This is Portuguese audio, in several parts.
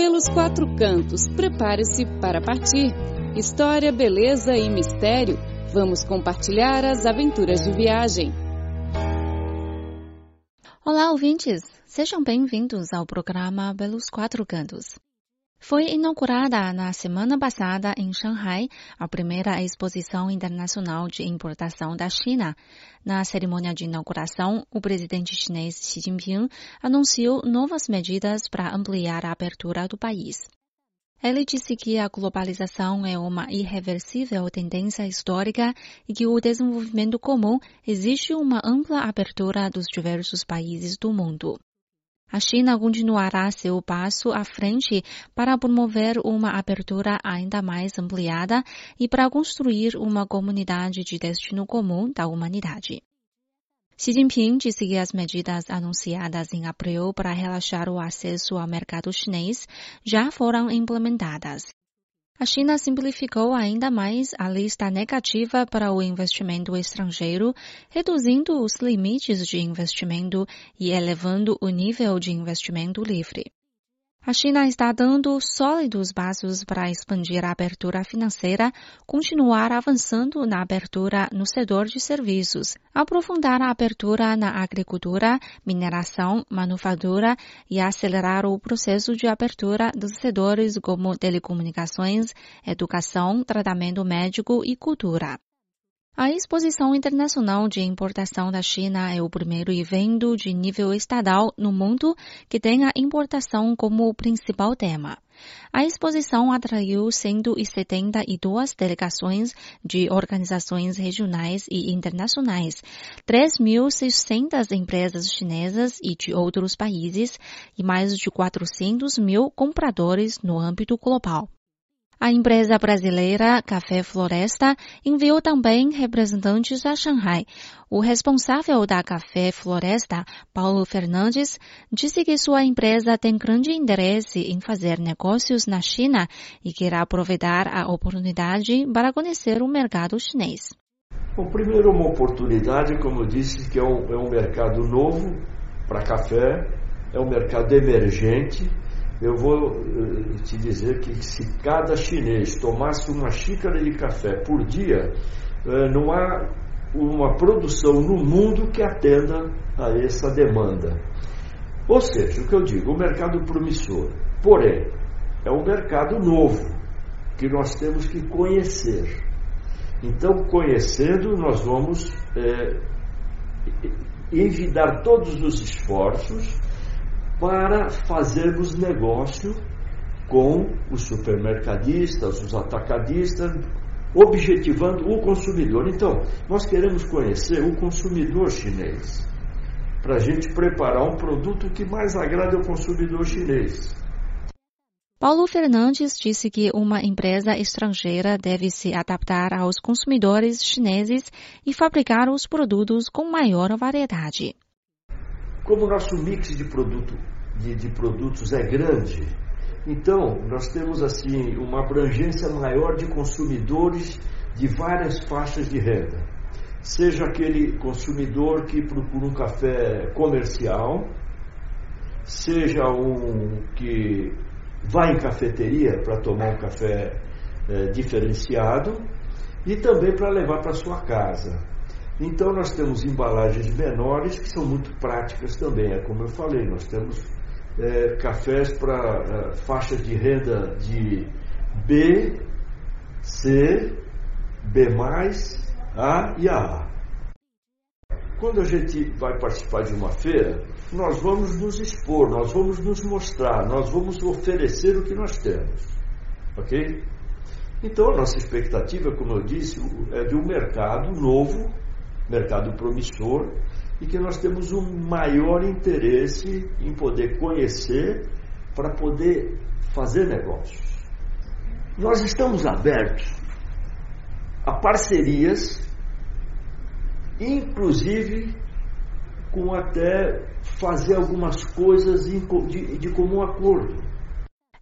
pelos quatro cantos. Prepare-se para partir. História, beleza e mistério. Vamos compartilhar as aventuras de viagem. Olá, ouvintes! Sejam bem-vindos ao programa Pelos Quatro Cantos. Foi inaugurada na semana passada em Shanghai a primeira exposição internacional de importação da China. Na cerimônia de inauguração, o presidente chinês Xi Jinping anunciou novas medidas para ampliar a abertura do país. Ele disse que a globalização é uma irreversível tendência histórica e que o desenvolvimento comum exige uma ampla abertura dos diversos países do mundo. A China continuará seu passo à frente para promover uma abertura ainda mais ampliada e para construir uma comunidade de destino comum da humanidade. Xi Jinping disse que as medidas anunciadas em abril para relaxar o acesso ao mercado chinês já foram implementadas a China simplificou ainda mais a lista negativa para o investimento estrangeiro, reduzindo os limites de investimento e elevando o nível de investimento livre. A China está dando sólidos passos para expandir a abertura financeira, continuar avançando na abertura no setor de serviços, aprofundar a abertura na agricultura, mineração, manufatura e acelerar o processo de abertura dos setores como telecomunicações, educação, tratamento médico e cultura. A Exposição Internacional de Importação da China é o primeiro evento de nível estadual no mundo que tem a importação como principal tema. A exposição atraiu 172 delegações de organizações regionais e internacionais, 3.600 empresas chinesas e de outros países e mais de 400 mil compradores no âmbito global. A empresa brasileira Café Floresta enviou também representantes a Shanghai. O responsável da Café Floresta, Paulo Fernandes, disse que sua empresa tem grande interesse em fazer negócios na China e quer aproveitar a oportunidade para conhecer o mercado chinês. Bom, primeiro, uma oportunidade, como eu disse, que é um, é um mercado novo para café, é um mercado emergente eu vou eh, te dizer que se cada chinês tomasse uma xícara de café por dia, eh, não há uma produção no mundo que atenda a essa demanda. Ou seja, o que eu digo, o mercado promissor. Porém, é um mercado novo que nós temos que conhecer. Então, conhecendo, nós vamos é, envidar todos os esforços para fazermos negócio com os supermercadistas, os atacadistas, objetivando o consumidor. Então, nós queremos conhecer o consumidor chinês, para a gente preparar um produto que mais agrada ao consumidor chinês. Paulo Fernandes disse que uma empresa estrangeira deve se adaptar aos consumidores chineses e fabricar os produtos com maior variedade. Como o nosso mix de, produto, de, de produtos é grande, então nós temos assim uma abrangência maior de consumidores de várias faixas de renda. Seja aquele consumidor que procura um café comercial, seja um que vai em cafeteria para tomar um café é, diferenciado e também para levar para sua casa. Então nós temos embalagens menores que são muito práticas também. É como eu falei, nós temos é, cafés para é, faixa de renda de B, C, B, A e AA. Quando a gente vai participar de uma feira, nós vamos nos expor, nós vamos nos mostrar, nós vamos oferecer o que nós temos. Ok? Então a nossa expectativa, como eu disse, é de um mercado novo mercado promissor e que nós temos um maior interesse em poder conhecer para poder fazer negócios. Nós estamos abertos a parcerias, inclusive com até fazer algumas coisas de, de comum acordo.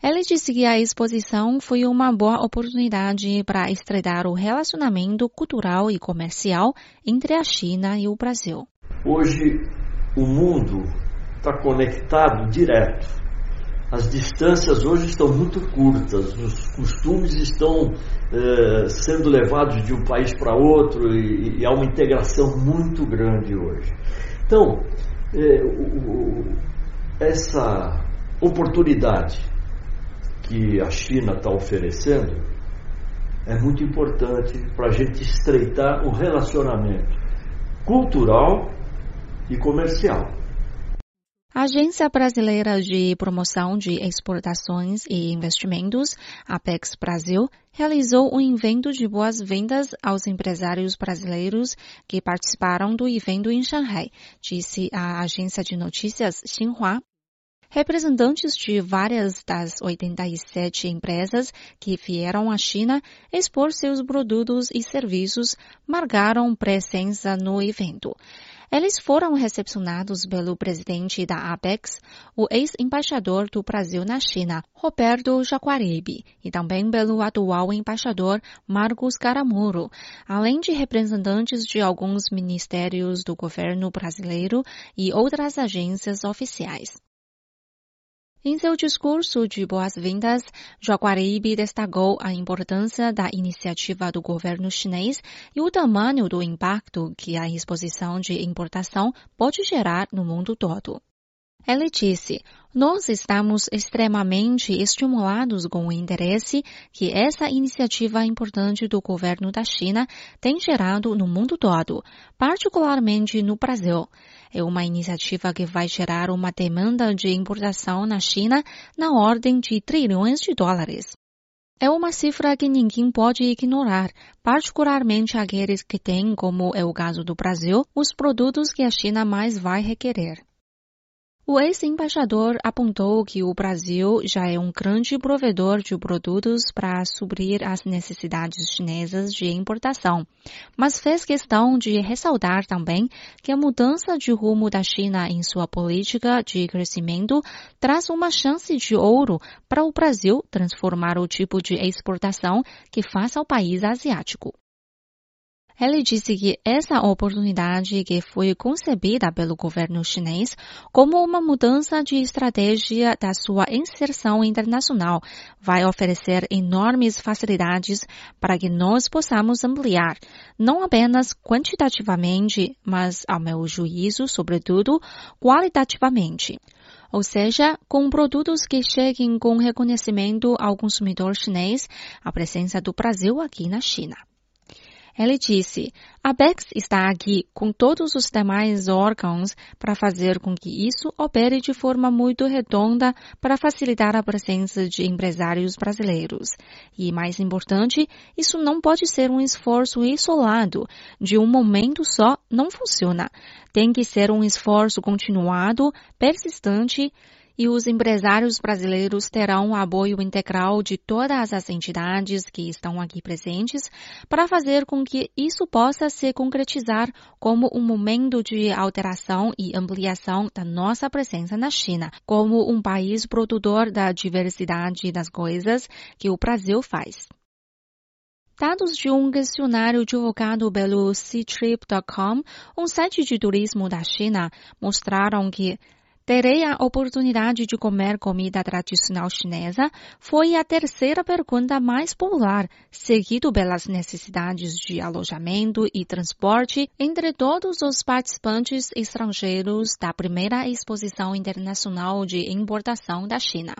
Ele disse que a exposição foi uma boa oportunidade para estreitar o relacionamento cultural e comercial entre a China e o Brasil. Hoje o mundo está conectado direto. as distâncias hoje estão muito curtas, os costumes estão é, sendo levados de um país para outro e, e, há uma integração muito grande hoje. Então, é, o, essa oportunidade que a China está oferecendo é muito importante para a gente estreitar o relacionamento cultural e comercial. A Agência Brasileira de Promoção de Exportações e Investimentos, Apex Brasil, realizou um evento de boas-vindas aos empresários brasileiros que participaram do evento em Shanghai, disse a agência de notícias Xinhua. Representantes de várias das 87 empresas que vieram à China expor seus produtos e serviços marcaram presença no evento. Eles foram recepcionados pelo presidente da APEX, o ex-embaixador do Brasil na China, Roberto Jaguaribe, e também pelo atual embaixador Marcos Caramuro, além de representantes de alguns ministérios do governo brasileiro e outras agências oficiais. Em seu discurso de boas-vindas, Jaguaribe destacou a importância da iniciativa do governo chinês e o tamanho do impacto que a exposição de importação pode gerar no mundo todo. Ele disse: Nós estamos extremamente estimulados com o interesse que essa iniciativa importante do governo da China tem gerado no mundo todo, particularmente no Brasil. É uma iniciativa que vai gerar uma demanda de importação na China na ordem de trilhões de dólares. É uma cifra que ninguém pode ignorar, particularmente aqueles que têm, como é o caso do Brasil, os produtos que a China mais vai requerer. O ex-embaixador apontou que o Brasil já é um grande provedor de produtos para suprir as necessidades chinesas de importação, mas fez questão de ressaltar também que a mudança de rumo da China em sua política de crescimento traz uma chance de ouro para o Brasil transformar o tipo de exportação que faz ao país asiático. Ele disse que essa oportunidade que foi concebida pelo governo chinês como uma mudança de estratégia da sua inserção internacional vai oferecer enormes facilidades para que nós possamos ampliar, não apenas quantitativamente, mas, ao meu juízo, sobretudo, qualitativamente ou seja, com produtos que cheguem com reconhecimento ao consumidor chinês, a presença do Brasil aqui na China. Ele disse: a BEX está aqui com todos os demais órgãos para fazer com que isso opere de forma muito redonda para facilitar a presença de empresários brasileiros. E mais importante, isso não pode ser um esforço isolado, de um momento só não funciona. Tem que ser um esforço continuado, persistente e os empresários brasileiros terão o apoio integral de todas as entidades que estão aqui presentes para fazer com que isso possa se concretizar como um momento de alteração e ampliação da nossa presença na China, como um país produtor da diversidade das coisas que o Brasil faz. Dados de um questionário divulgado pelo Ctrip.com, um site de turismo da China, mostraram que Terei a oportunidade de comer comida tradicional chinesa foi a terceira pergunta mais popular, seguido pelas necessidades de alojamento e transporte entre todos os participantes estrangeiros da primeira exposição internacional de importação da China.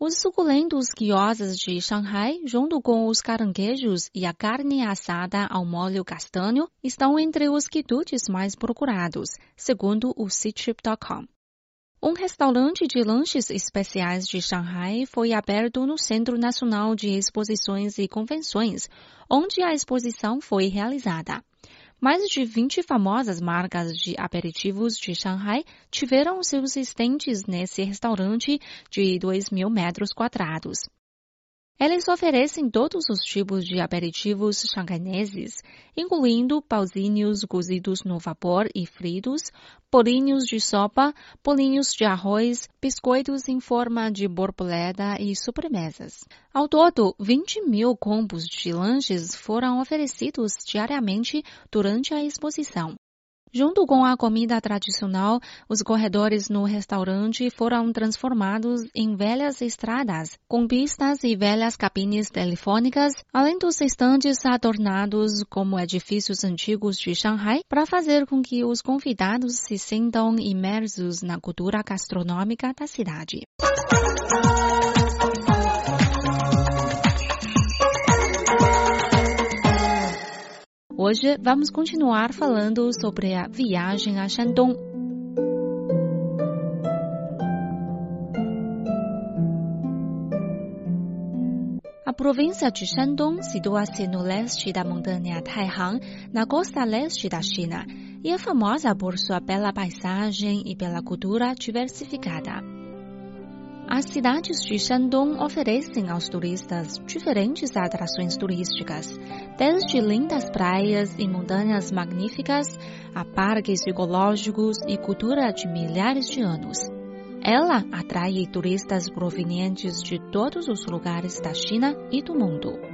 Os suculentos guiosas de Shanghai, junto com os caranguejos e a carne assada ao molho castanho, estão entre os quitutes mais procurados, segundo o Ctrip.com. Um restaurante de lanches especiais de Shanghai foi aberto no Centro Nacional de Exposições e Convenções, onde a exposição foi realizada. Mais de 20 famosas marcas de aperitivos de Shanghai tiveram seus estentes nesse restaurante de 2 mil metros quadrados. Eles oferecem todos os tipos de aperitivos xanganeses, incluindo pauzinhos cozidos no vapor e fritos, bolinhos de sopa, bolinhos de arroz, biscoitos em forma de borboleta e sobremesas. Ao todo, 20 mil combos de lanches foram oferecidos diariamente durante a exposição. Junto com a comida tradicional, os corredores no restaurante foram transformados em velhas estradas, com pistas e velhas cabines telefônicas, além dos estandes adornados como edifícios antigos de Shanghai, para fazer com que os convidados se sintam imersos na cultura gastronômica da cidade. Hoje vamos continuar falando sobre a viagem a Shandong. A província de Shandong situa-se no leste da montanha Taihang, na costa leste da China, e é famosa por sua bela paisagem e pela cultura diversificada. As cidades de Shandong oferecem aos turistas diferentes atrações turísticas, desde lindas praias e montanhas magníficas a parques ecológicos e cultura de milhares de anos. Ela atrai turistas provenientes de todos os lugares da China e do mundo.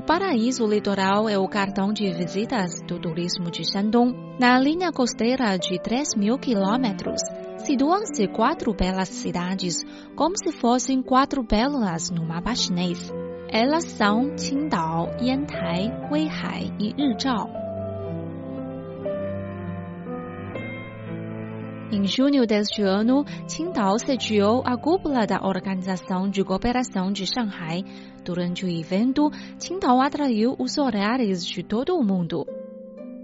O paraíso litoral é o cartão de visitas do turismo de Shandong. Na linha costeira de 3 mil quilômetros, situam-se quatro belas cidades, como se fossem quatro pérolas no mapa chinês. Elas são Qingdao, Yantai, Weihai e Rizhao. Em junho deste ano, Qingdao sediou a cúpula da Organização de Cooperação de Shanghai. Durante o evento, Qingdao atraiu os olhares de todo o mundo.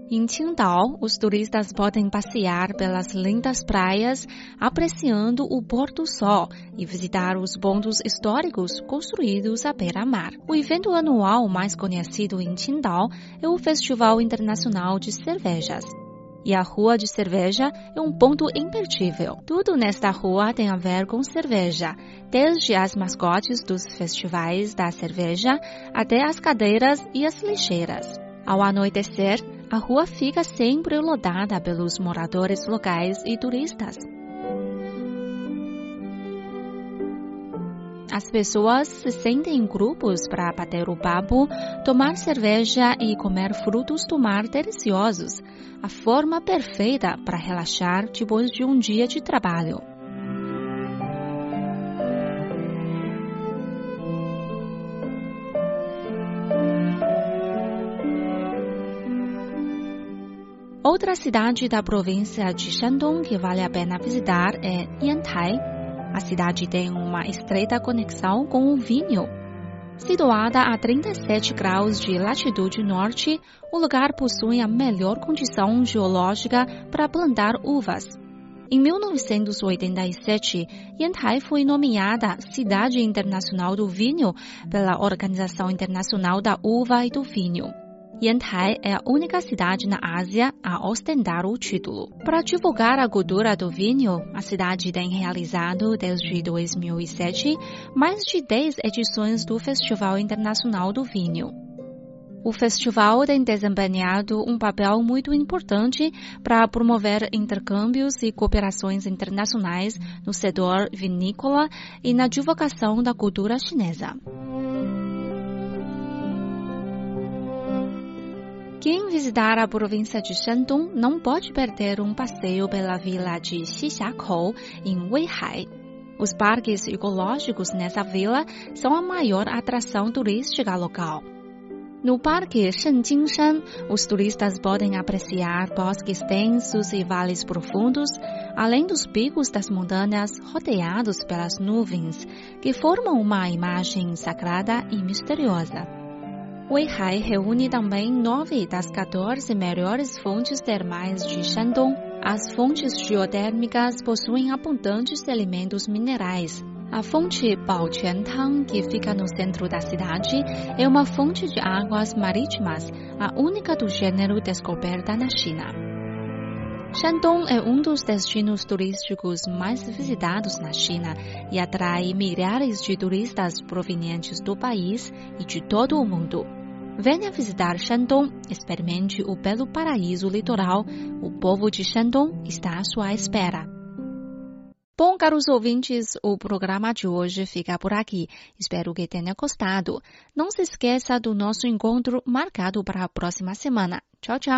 Em Qingdao, os turistas podem passear pelas lindas praias, apreciando o pôr do sol e visitar os pontos históricos construídos à beira-mar. O evento anual mais conhecido em Qingdao é o Festival Internacional de Cervejas e a rua de cerveja é um ponto imperdível. Tudo nesta rua tem a ver com cerveja, desde as mascotes dos festivais da cerveja até as cadeiras e as lixeiras. Ao anoitecer, a rua fica sempre lotada pelos moradores locais e turistas. As pessoas se sentem em grupos para bater o papo, tomar cerveja e comer frutos do mar deliciosos, a forma perfeita para relaxar depois de um dia de trabalho. Outra cidade da província de Shandong que vale a pena visitar é Yantai, a cidade tem uma estreita conexão com o vinho. Situada a 37 graus de latitude norte, o lugar possui a melhor condição geológica para plantar uvas. Em 1987, Yantai foi nomeada Cidade Internacional do Vinho pela Organização Internacional da Uva e do Vinho. Yantai é a única cidade na Ásia a ostentar o título. Para divulgar a cultura do vinho, a cidade tem realizado desde 2007 mais de 10 edições do Festival Internacional do Vinho. O festival tem desempenhado um papel muito importante para promover intercâmbios e cooperações internacionais no setor vinícola e na divulgação da cultura chinesa. Quem visitar a província de Shandong não pode perder um passeio pela vila de Xixiakou, em Weihai. Os parques ecológicos nessa vila são a maior atração turística local. No Parque Shenjingshan, os turistas podem apreciar bosques densos e vales profundos, além dos picos das montanhas rodeados pelas nuvens, que formam uma imagem sagrada e misteriosa. Weihai reúne também nove das 14 melhores fontes termais de Shandong. As fontes geotérmicas possuem abundantes elementos minerais. A fonte Baoquantang, que fica no centro da cidade, é uma fonte de águas marítimas, a única do gênero descoberta na China. Shandong é um dos destinos turísticos mais visitados na China e atrai milhares de turistas provenientes do país e de todo o mundo. Venha visitar Shandong, experimente o belo paraíso litoral. O povo de Shandong está à sua espera. Bom, caros ouvintes, o programa de hoje fica por aqui. Espero que tenha gostado. Não se esqueça do nosso encontro marcado para a próxima semana. Tchau, tchau.